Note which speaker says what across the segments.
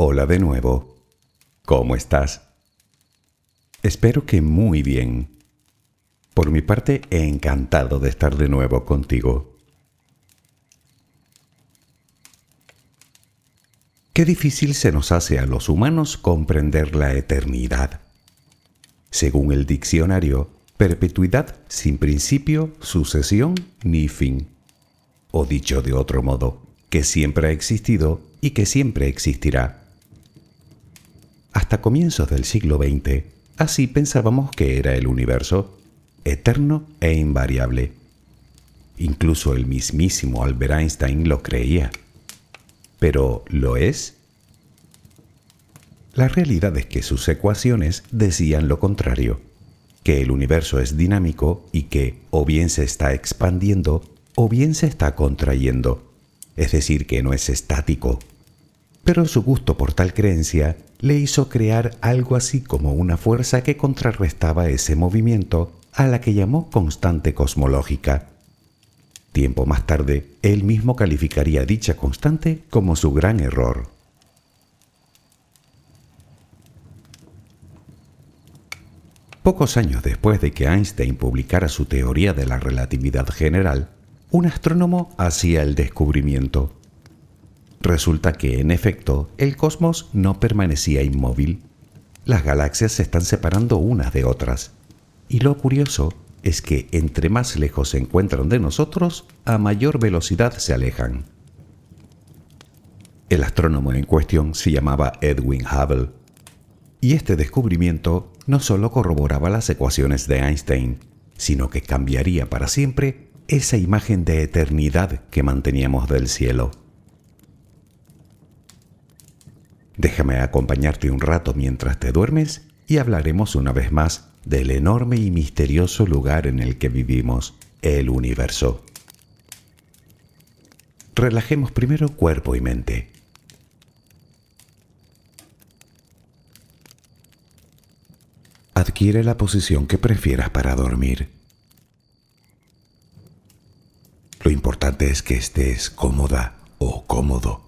Speaker 1: Hola de nuevo. ¿Cómo estás? Espero que muy bien. Por mi parte, encantado de estar de nuevo contigo. Qué difícil se nos hace a los humanos comprender la eternidad. Según el diccionario, perpetuidad sin principio, sucesión ni fin. O dicho de otro modo, que siempre ha existido y que siempre existirá. Hasta comienzos del siglo XX, así pensábamos que era el universo, eterno e invariable. Incluso el mismísimo Albert Einstein lo creía. ¿Pero lo es? La realidad es que sus ecuaciones decían lo contrario, que el universo es dinámico y que o bien se está expandiendo o bien se está contrayendo, es decir, que no es estático. Pero su gusto por tal creencia le hizo crear algo así como una fuerza que contrarrestaba ese movimiento a la que llamó constante cosmológica. Tiempo más tarde, él mismo calificaría dicha constante como su gran error. Pocos años después de que Einstein publicara su teoría de la relatividad general, un astrónomo hacía el descubrimiento. Resulta que, en efecto, el cosmos no permanecía inmóvil. Las galaxias se están separando unas de otras. Y lo curioso es que entre más lejos se encuentran de nosotros, a mayor velocidad se alejan. El astrónomo en cuestión se llamaba Edwin Hubble, y este descubrimiento no solo corroboraba las ecuaciones de Einstein, sino que cambiaría para siempre esa imagen de eternidad que manteníamos del cielo. Déjame acompañarte un rato mientras te duermes y hablaremos una vez más del enorme y misterioso lugar en el que vivimos, el universo. Relajemos primero cuerpo y mente. Adquiere la posición que prefieras para dormir. Lo importante es que estés cómoda o cómodo.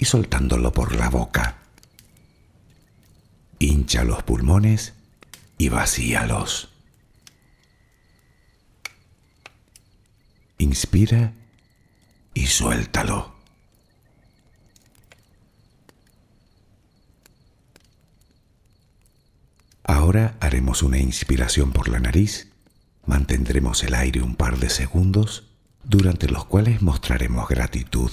Speaker 1: y soltándolo por la boca. Hincha los pulmones y vacíalos. Inspira y suéltalo. Ahora haremos una inspiración por la nariz, mantendremos el aire un par de segundos, durante los cuales mostraremos gratitud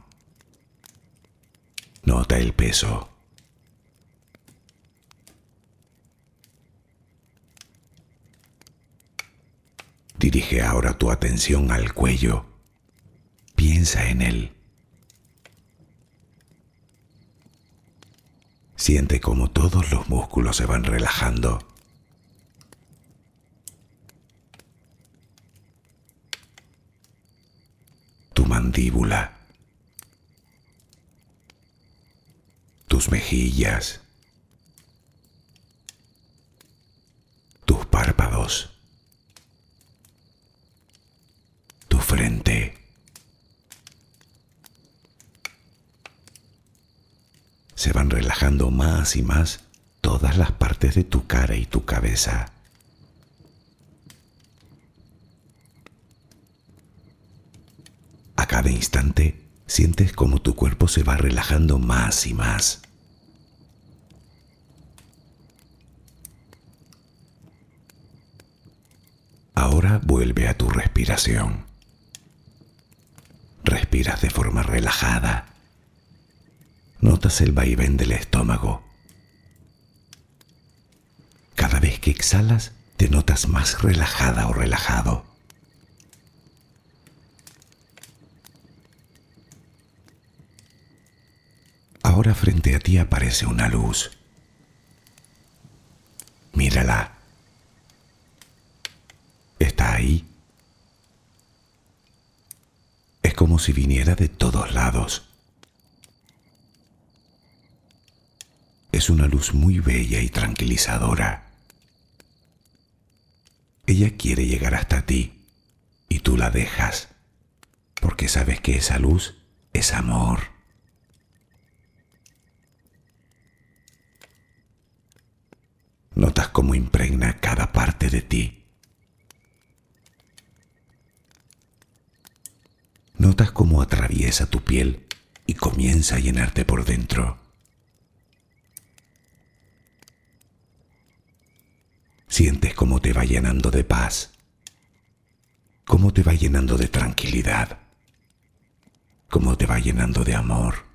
Speaker 1: Nota el peso. Dirige ahora tu atención al cuello. Piensa en él. Siente como todos los músculos se van relajando. Tu mandíbula. Tus mejillas, tus párpados, tu frente. Se van relajando más y más todas las partes de tu cara y tu cabeza. A cada instante sientes como tu cuerpo se va relajando más y más. Ahora vuelve a tu respiración. Respiras de forma relajada. Notas el vaivén del estómago. Cada vez que exhalas, te notas más relajada o relajado. Ahora frente a ti aparece una luz. Mírala. Está ahí. Es como si viniera de todos lados. Es una luz muy bella y tranquilizadora. Ella quiere llegar hasta ti y tú la dejas porque sabes que esa luz es amor. Notas cómo impregna cada parte de ti. Notas cómo atraviesa tu piel y comienza a llenarte por dentro. Sientes cómo te va llenando de paz, cómo te va llenando de tranquilidad, cómo te va llenando de amor.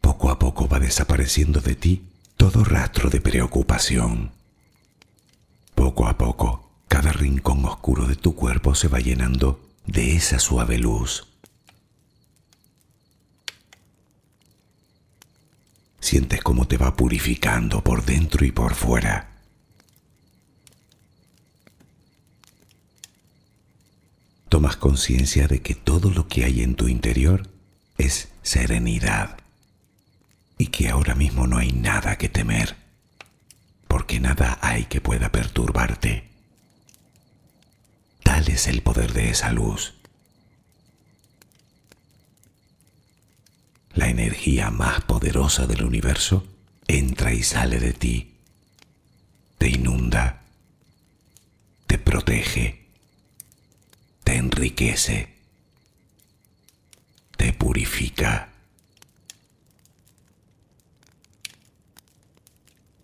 Speaker 1: Poco a poco va desapareciendo de ti todo rastro de preocupación. Poco a poco, cada rincón oscuro de tu cuerpo se va llenando de esa suave luz. Sientes cómo te va purificando por dentro y por fuera. Tomas conciencia de que todo lo que hay en tu interior es serenidad y que ahora mismo no hay nada que temer, porque nada hay que pueda perturbarte. Tal es el poder de esa luz. la energía más poderosa del universo entra y sale de ti, te inunda, te protege, te enriquece, te purifica.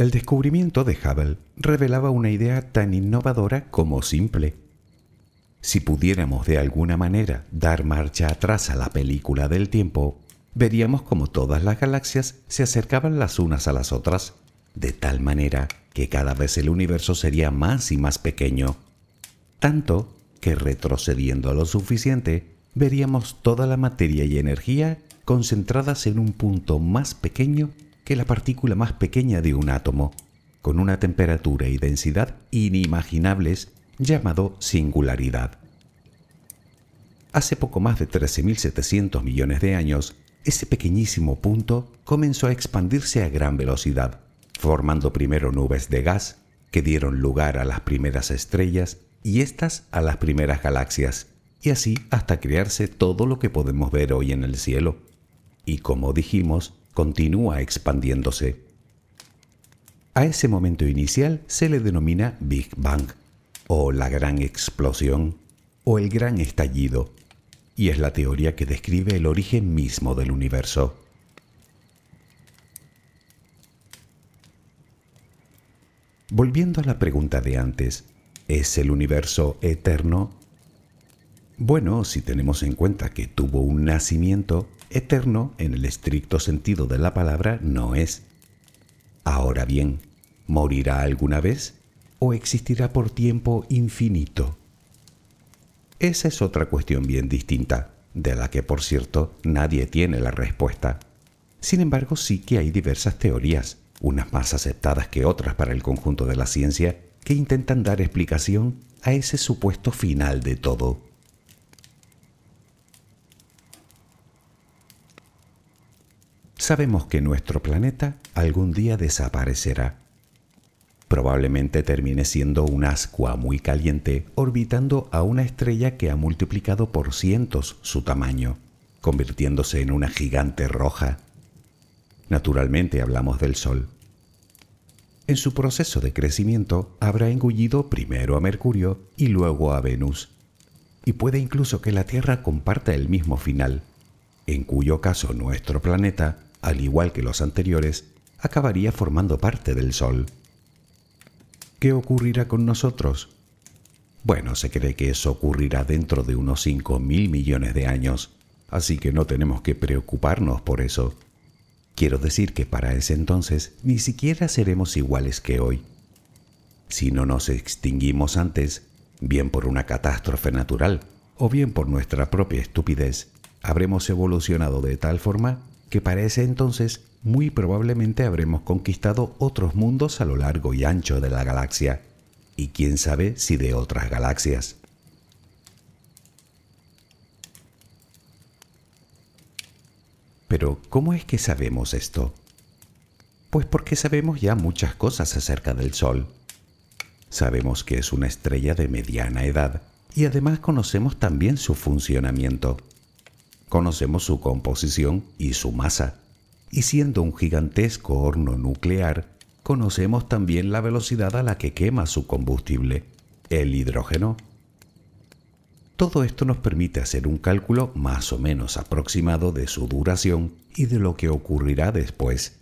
Speaker 1: El descubrimiento de Hubble revelaba una idea tan innovadora como simple. Si pudiéramos de alguna manera dar marcha atrás a la película del tiempo, veríamos como todas las galaxias se acercaban las unas a las otras de tal manera que cada vez el universo sería más y más pequeño, tanto que retrocediendo lo suficiente, veríamos toda la materia y energía concentradas en un punto más pequeño que la partícula más pequeña de un átomo, con una temperatura y densidad inimaginables llamado singularidad. Hace poco más de 13.700 millones de años, ese pequeñísimo punto comenzó a expandirse a gran velocidad formando primero nubes de gas que dieron lugar a las primeras estrellas y éstas a las primeras galaxias, y así hasta crearse todo lo que podemos ver hoy en el cielo. Y como dijimos, continúa expandiéndose. A ese momento inicial se le denomina Big Bang, o la gran explosión, o el gran estallido, y es la teoría que describe el origen mismo del universo. Volviendo a la pregunta de antes, ¿es el universo eterno? Bueno, si tenemos en cuenta que tuvo un nacimiento, eterno en el estricto sentido de la palabra no es. Ahora bien, ¿morirá alguna vez o existirá por tiempo infinito? Esa es otra cuestión bien distinta, de la que por cierto nadie tiene la respuesta. Sin embargo, sí que hay diversas teorías unas más aceptadas que otras para el conjunto de la ciencia, que intentan dar explicación a ese supuesto final de todo. Sabemos que nuestro planeta algún día desaparecerá. Probablemente termine siendo un ascua muy caliente orbitando a una estrella que ha multiplicado por cientos su tamaño, convirtiéndose en una gigante roja Naturalmente hablamos del Sol. En su proceso de crecimiento habrá engullido primero a Mercurio y luego a Venus, y puede incluso que la Tierra comparta el mismo final, en cuyo caso nuestro planeta, al igual que los anteriores, acabaría formando parte del Sol. ¿Qué ocurrirá con nosotros? Bueno, se cree que eso ocurrirá dentro de unos 5 mil millones de años, así que no tenemos que preocuparnos por eso. Quiero decir que para ese entonces ni siquiera seremos iguales que hoy. Si no nos extinguimos antes, bien por una catástrofe natural o bien por nuestra propia estupidez, habremos evolucionado de tal forma que para ese entonces muy probablemente habremos conquistado otros mundos a lo largo y ancho de la galaxia, y quién sabe si de otras galaxias. Pero, ¿cómo es que sabemos esto? Pues porque sabemos ya muchas cosas acerca del Sol. Sabemos que es una estrella de mediana edad y además conocemos también su funcionamiento. Conocemos su composición y su masa. Y siendo un gigantesco horno nuclear, conocemos también la velocidad a la que quema su combustible, el hidrógeno. Todo esto nos permite hacer un cálculo más o menos aproximado de su duración y de lo que ocurrirá después.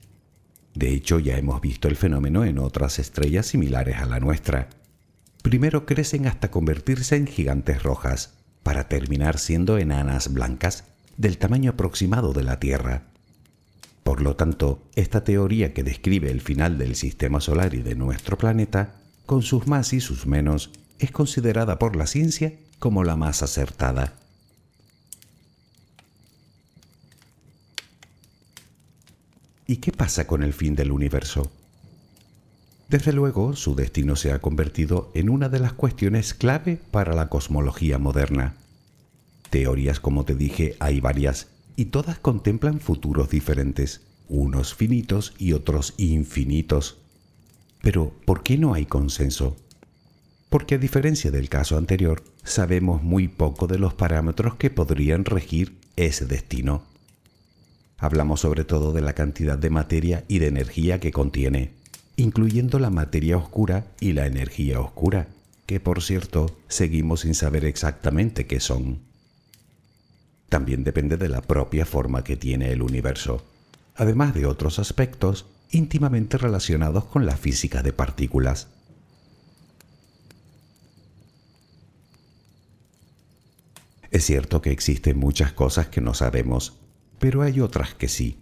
Speaker 1: De hecho, ya hemos visto el fenómeno en otras estrellas similares a la nuestra. Primero crecen hasta convertirse en gigantes rojas, para terminar siendo enanas blancas del tamaño aproximado de la Tierra. Por lo tanto, esta teoría que describe el final del sistema solar y de nuestro planeta, con sus más y sus menos, es considerada por la ciencia como la más acertada. ¿Y qué pasa con el fin del universo? Desde luego, su destino se ha convertido en una de las cuestiones clave para la cosmología moderna. Teorías, como te dije, hay varias, y todas contemplan futuros diferentes, unos finitos y otros infinitos. Pero, ¿por qué no hay consenso? porque a diferencia del caso anterior, sabemos muy poco de los parámetros que podrían regir ese destino. Hablamos sobre todo de la cantidad de materia y de energía que contiene, incluyendo la materia oscura y la energía oscura, que por cierto seguimos sin saber exactamente qué son. También depende de la propia forma que tiene el universo, además de otros aspectos íntimamente relacionados con la física de partículas. Es cierto que existen muchas cosas que no sabemos, pero hay otras que sí.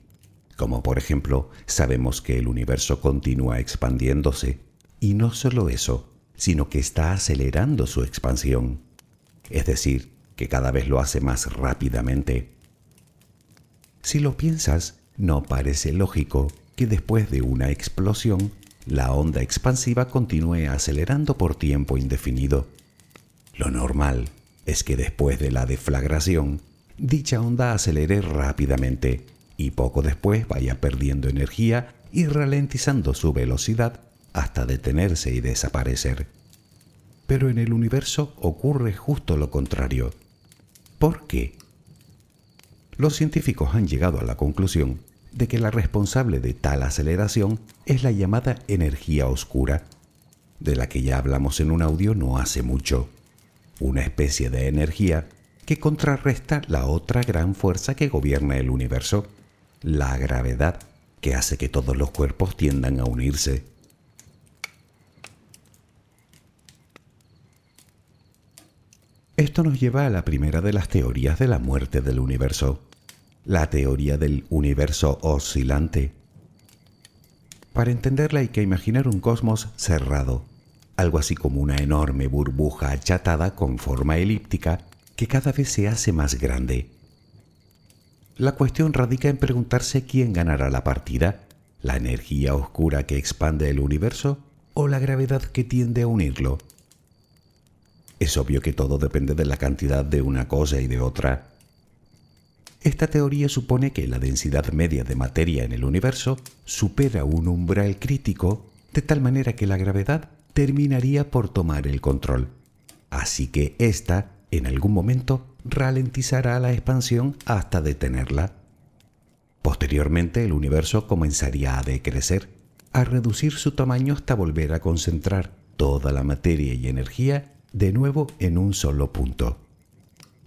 Speaker 1: Como por ejemplo, sabemos que el universo continúa expandiéndose, y no solo eso, sino que está acelerando su expansión. Es decir, que cada vez lo hace más rápidamente. Si lo piensas, no parece lógico que después de una explosión, la onda expansiva continúe acelerando por tiempo indefinido. Lo normal es que después de la deflagración, dicha onda acelere rápidamente y poco después vaya perdiendo energía y ralentizando su velocidad hasta detenerse y desaparecer. Pero en el universo ocurre justo lo contrario. ¿Por qué? Los científicos han llegado a la conclusión de que la responsable de tal aceleración es la llamada energía oscura, de la que ya hablamos en un audio no hace mucho una especie de energía que contrarresta la otra gran fuerza que gobierna el universo, la gravedad, que hace que todos los cuerpos tiendan a unirse. Esto nos lleva a la primera de las teorías de la muerte del universo, la teoría del universo oscilante. Para entenderla hay que imaginar un cosmos cerrado, algo así como una enorme burbuja achatada con forma elíptica que cada vez se hace más grande. La cuestión radica en preguntarse quién ganará la partida, la energía oscura que expande el universo o la gravedad que tiende a unirlo. Es obvio que todo depende de la cantidad de una cosa y de otra. Esta teoría supone que la densidad media de materia en el universo supera un umbral crítico de tal manera que la gravedad terminaría por tomar el control. Así que ésta, en algún momento, ralentizará la expansión hasta detenerla. Posteriormente el universo comenzaría a decrecer, a reducir su tamaño hasta volver a concentrar toda la materia y energía de nuevo en un solo punto.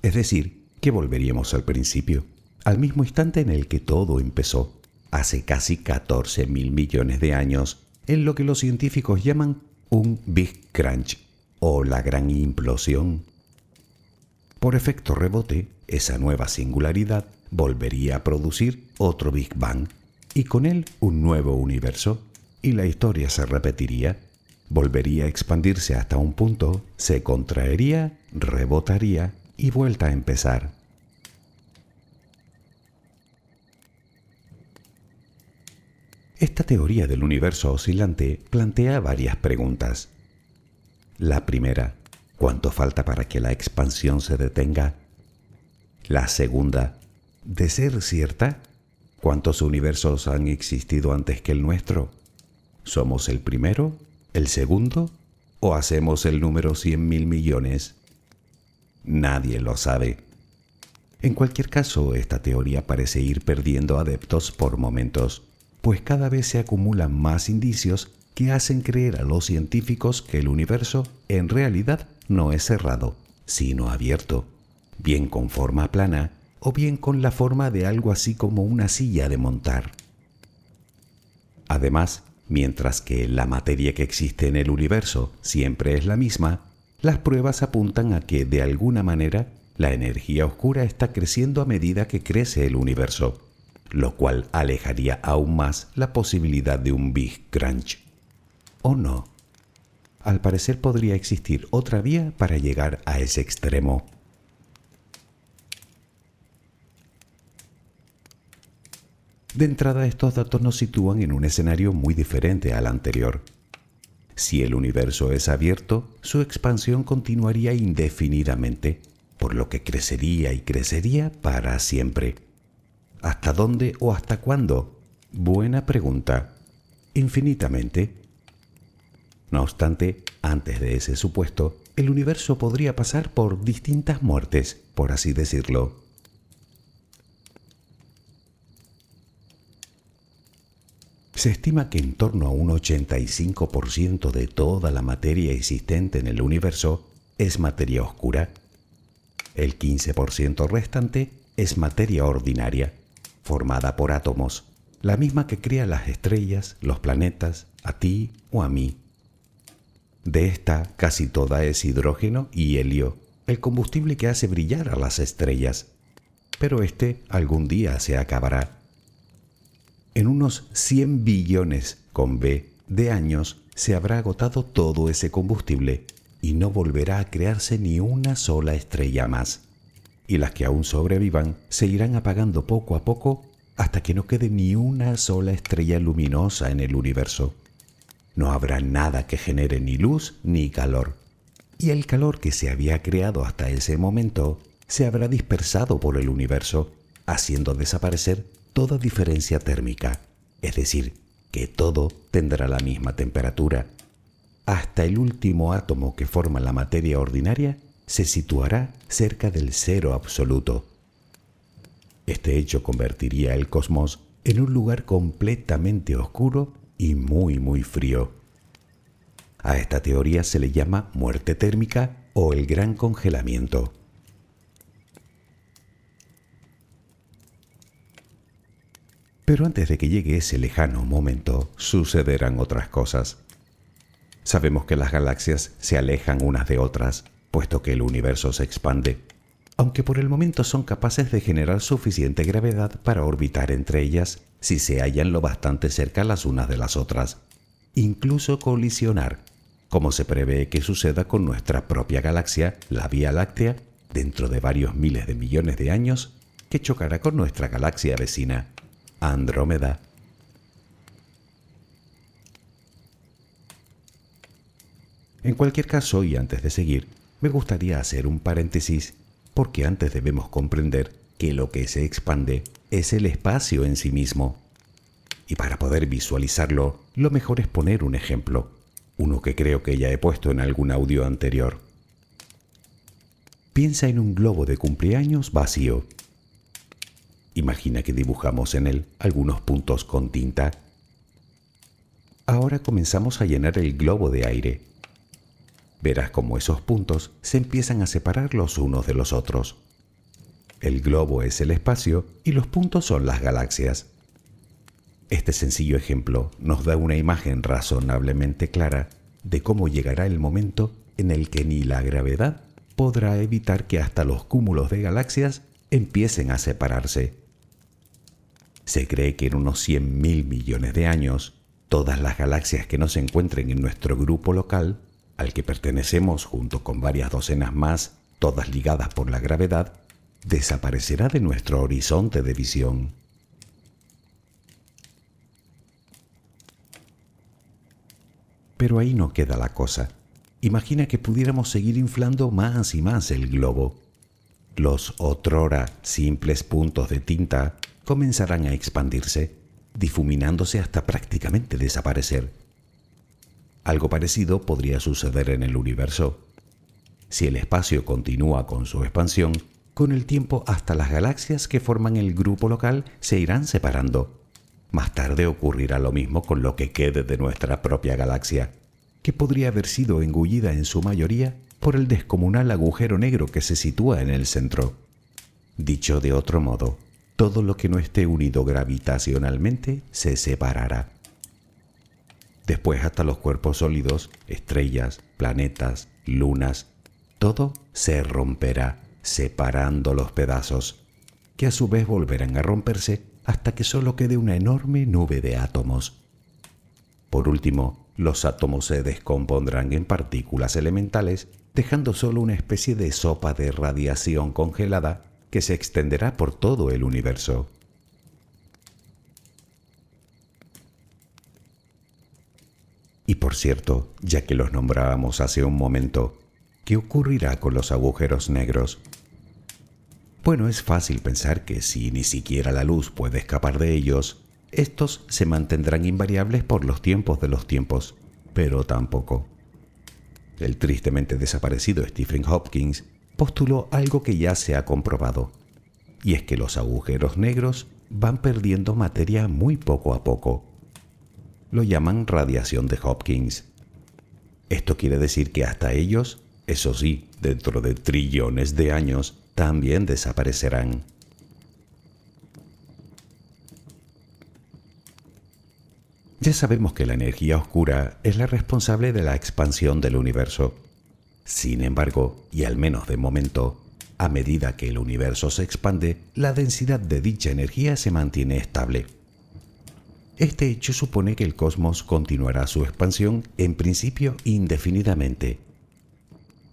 Speaker 1: Es decir, que volveríamos al principio, al mismo instante en el que todo empezó, hace casi 14 mil millones de años, en lo que los científicos llaman un Big Crunch o la gran implosión. Por efecto rebote, esa nueva singularidad volvería a producir otro Big Bang y con él un nuevo universo, y la historia se repetiría, volvería a expandirse hasta un punto, se contraería, rebotaría y vuelta a empezar. Esta teoría del universo oscilante plantea varias preguntas. La primera, ¿cuánto falta para que la expansión se detenga? La segunda, de ser cierta, ¿cuántos universos han existido antes que el nuestro? ¿Somos el primero, el segundo o hacemos el número 100 mil millones? Nadie lo sabe. En cualquier caso, esta teoría parece ir perdiendo adeptos por momentos pues cada vez se acumulan más indicios que hacen creer a los científicos que el universo en realidad no es cerrado, sino abierto, bien con forma plana o bien con la forma de algo así como una silla de montar. Además, mientras que la materia que existe en el universo siempre es la misma, las pruebas apuntan a que de alguna manera la energía oscura está creciendo a medida que crece el universo lo cual alejaría aún más la posibilidad de un Big Crunch. ¿O no? Al parecer podría existir otra vía para llegar a ese extremo. De entrada estos datos nos sitúan en un escenario muy diferente al anterior. Si el universo es abierto, su expansión continuaría indefinidamente, por lo que crecería y crecería para siempre. ¿Hasta dónde o hasta cuándo? Buena pregunta. Infinitamente. No obstante, antes de ese supuesto, el universo podría pasar por distintas muertes, por así decirlo. Se estima que en torno a un 85% de toda la materia existente en el universo es materia oscura. El 15% restante es materia ordinaria formada por átomos, la misma que crea las estrellas, los planetas, a ti o a mí. De esta casi toda es hidrógeno y helio, el combustible que hace brillar a las estrellas. Pero este algún día se acabará. En unos 100 billones con B de años se habrá agotado todo ese combustible y no volverá a crearse ni una sola estrella más y las que aún sobrevivan se irán apagando poco a poco hasta que no quede ni una sola estrella luminosa en el universo. No habrá nada que genere ni luz ni calor. Y el calor que se había creado hasta ese momento se habrá dispersado por el universo, haciendo desaparecer toda diferencia térmica, es decir, que todo tendrá la misma temperatura. Hasta el último átomo que forma la materia ordinaria se situará cerca del cero absoluto. Este hecho convertiría el cosmos en un lugar completamente oscuro y muy muy frío. A esta teoría se le llama muerte térmica o el gran congelamiento. Pero antes de que llegue ese lejano momento, sucederán otras cosas. Sabemos que las galaxias se alejan unas de otras puesto que el universo se expande, aunque por el momento son capaces de generar suficiente gravedad para orbitar entre ellas si se hallan lo bastante cerca las unas de las otras, incluso colisionar, como se prevé que suceda con nuestra propia galaxia, la Vía Láctea, dentro de varios miles de millones de años, que chocará con nuestra galaxia vecina, Andrómeda. En cualquier caso, y antes de seguir, me gustaría hacer un paréntesis porque antes debemos comprender que lo que se expande es el espacio en sí mismo. Y para poder visualizarlo, lo mejor es poner un ejemplo, uno que creo que ya he puesto en algún audio anterior. Piensa en un globo de cumpleaños vacío. Imagina que dibujamos en él algunos puntos con tinta. Ahora comenzamos a llenar el globo de aire verás cómo esos puntos se empiezan a separar los unos de los otros. El globo es el espacio y los puntos son las galaxias. Este sencillo ejemplo nos da una imagen razonablemente clara de cómo llegará el momento en el que ni la gravedad podrá evitar que hasta los cúmulos de galaxias empiecen a separarse. Se cree que en unos 100 mil millones de años, todas las galaxias que no se encuentren en nuestro grupo local al que pertenecemos junto con varias docenas más todas ligadas por la gravedad, desaparecerá de nuestro horizonte de visión. Pero ahí no queda la cosa. Imagina que pudiéramos seguir inflando más y más el globo. Los otrora simples puntos de tinta comenzarán a expandirse, difuminándose hasta prácticamente desaparecer. Algo parecido podría suceder en el universo. Si el espacio continúa con su expansión, con el tiempo hasta las galaxias que forman el grupo local se irán separando. Más tarde ocurrirá lo mismo con lo que quede de nuestra propia galaxia, que podría haber sido engullida en su mayoría por el descomunal agujero negro que se sitúa en el centro. Dicho de otro modo, todo lo que no esté unido gravitacionalmente se separará. Después hasta los cuerpos sólidos, estrellas, planetas, lunas, todo se romperá, separando los pedazos, que a su vez volverán a romperse hasta que solo quede una enorme nube de átomos. Por último, los átomos se descompondrán en partículas elementales, dejando solo una especie de sopa de radiación congelada que se extenderá por todo el universo. Y por cierto, ya que los nombrábamos hace un momento, ¿qué ocurrirá con los agujeros negros? Bueno, es fácil pensar que si ni siquiera la luz puede escapar de ellos, estos se mantendrán invariables por los tiempos de los tiempos, pero tampoco. El tristemente desaparecido Stephen Hopkins postuló algo que ya se ha comprobado, y es que los agujeros negros van perdiendo materia muy poco a poco. Lo llaman radiación de Hopkins. Esto quiere decir que hasta ellos eso sí, dentro de trillones de años también desaparecerán. Ya sabemos que la energía oscura es la responsable de la expansión del universo. Sin embargo, y al menos de momento, a medida que el universo se expande, la densidad de dicha energía se mantiene estable. Este hecho supone que el cosmos continuará su expansión en principio indefinidamente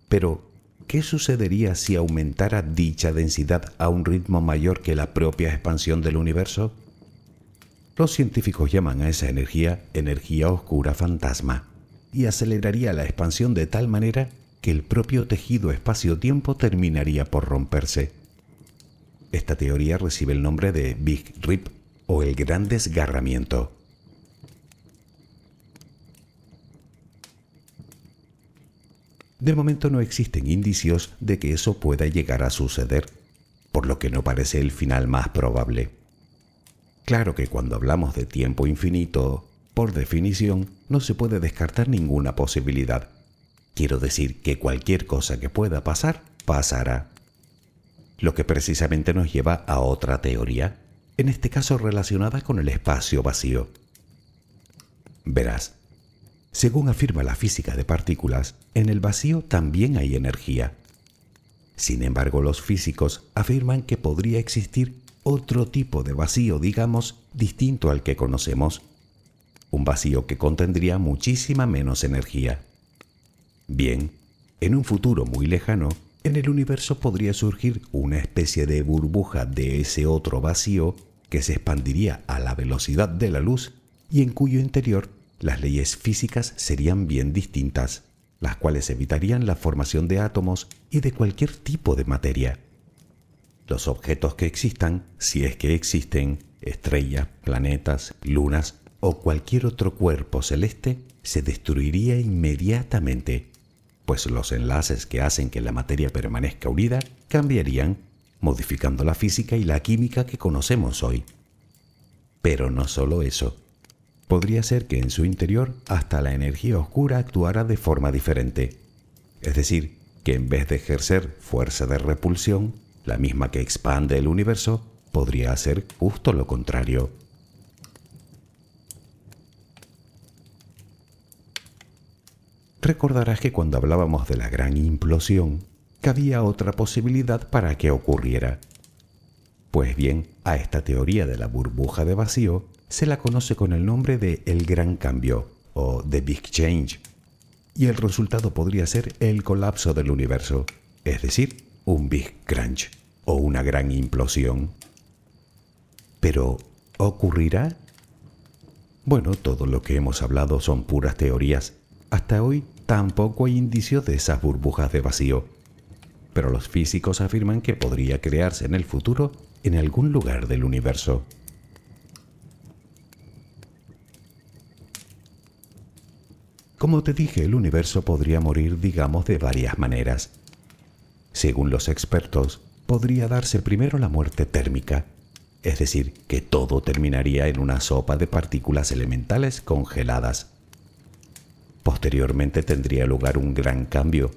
Speaker 1: pero, ¿qué sucedería si aumentara dicha densidad a un ritmo mayor que la propia expansión del universo? Los científicos llaman a esa energía energía oscura fantasma y aceleraría la expansión de tal manera que el propio tejido espacio-tiempo terminaría por romperse. Esta teoría recibe el nombre de Big Rip o el gran desgarramiento. De momento no existen indicios de que eso pueda llegar a suceder, por lo que no parece el final más probable. Claro que cuando hablamos de tiempo infinito, por definición, no se puede descartar ninguna posibilidad. Quiero decir que cualquier cosa que pueda pasar, pasará. Lo que precisamente nos lleva a otra teoría, en este caso relacionada con el espacio vacío. Verás, según afirma la física de partículas, en el vacío también hay energía. Sin embargo, los físicos afirman que podría existir otro tipo de vacío, digamos, distinto al que conocemos. Un vacío que contendría muchísima menos energía. Bien, en un futuro muy lejano, en el universo podría surgir una especie de burbuja de ese otro vacío que se expandiría a la velocidad de la luz y en cuyo interior las leyes físicas serían bien distintas, las cuales evitarían la formación de átomos y de cualquier tipo de materia. Los objetos que existan, si es que existen, estrellas, planetas, lunas o cualquier otro cuerpo celeste, se destruiría inmediatamente, pues los enlaces que hacen que la materia permanezca unida cambiarían, modificando la física y la química que conocemos hoy. Pero no solo eso, podría ser que en su interior hasta la energía oscura actuara de forma diferente. Es decir, que en vez de ejercer fuerza de repulsión, la misma que expande el universo, podría hacer justo lo contrario. Recordarás que cuando hablábamos de la gran implosión, cabía otra posibilidad para que ocurriera. Pues bien, a esta teoría de la burbuja de vacío se la conoce con el nombre de el gran cambio o the big change, y el resultado podría ser el colapso del universo, es decir, un Big Crunch o una gran implosión. Pero, ¿ocurrirá? Bueno, todo lo que hemos hablado son puras teorías. Hasta hoy tampoco hay indicios de esas burbujas de vacío. Pero los físicos afirman que podría crearse en el futuro en algún lugar del universo. Como te dije, el universo podría morir, digamos, de varias maneras. Según los expertos, podría darse primero la muerte térmica, es decir, que todo terminaría en una sopa de partículas elementales congeladas. Posteriormente tendría lugar un gran cambio.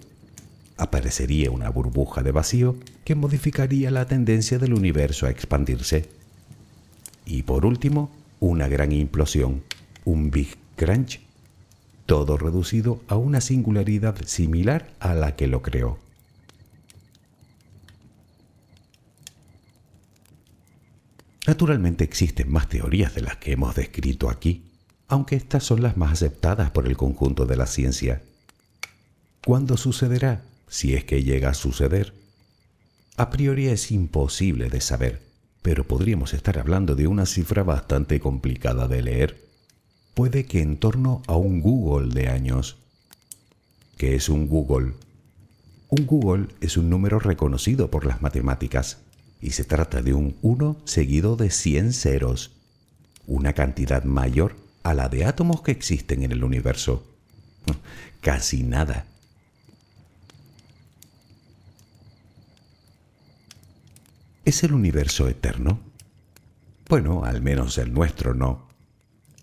Speaker 1: Aparecería una burbuja de vacío que modificaría la tendencia del universo a expandirse. Y por último, una gran implosión, un Big Crunch, todo reducido a una singularidad similar a la que lo creó. Naturalmente existen más teorías de las que hemos descrito aquí, aunque estas son las más aceptadas por el conjunto de la ciencia. ¿Cuándo sucederá? Si es que llega a suceder. A priori es imposible de saber, pero podríamos estar hablando de una cifra bastante complicada de leer. Puede que en torno a un Google de años. ¿Qué es un Google? Un Google es un número reconocido por las matemáticas y se trata de un 1 seguido de 100 ceros, una cantidad mayor a la de átomos que existen en el universo. Casi nada. ¿Es el universo eterno? Bueno, al menos el nuestro no.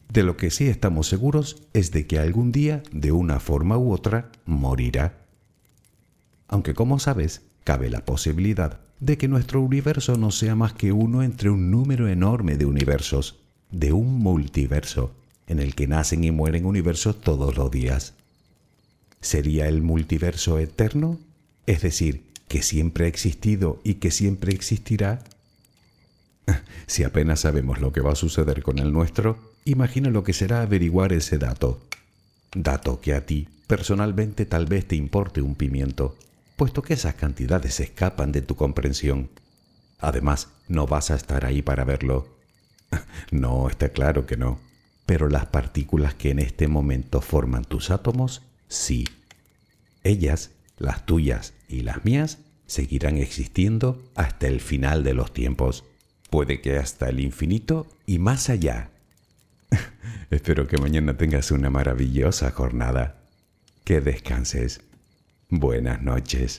Speaker 1: De lo que sí estamos seguros es de que algún día, de una forma u otra, morirá. Aunque como sabes, cabe la posibilidad de que nuestro universo no sea más que uno entre un número enorme de universos, de un multiverso, en el que nacen y mueren universos todos los días. ¿Sería el multiverso eterno? Es decir, que siempre ha existido y que siempre existirá. si apenas sabemos lo que va a suceder con el nuestro, imagina lo que será averiguar ese dato. Dato que a ti, personalmente, tal vez te importe un pimiento, puesto que esas cantidades escapan de tu comprensión. Además, no vas a estar ahí para verlo. no, está claro que no. Pero las partículas que en este momento forman tus átomos, sí. Ellas, las tuyas y las mías, seguirán existiendo hasta el final de los tiempos. Puede que hasta el infinito y más allá. Espero que mañana tengas una maravillosa jornada. Que descanses. Buenas noches.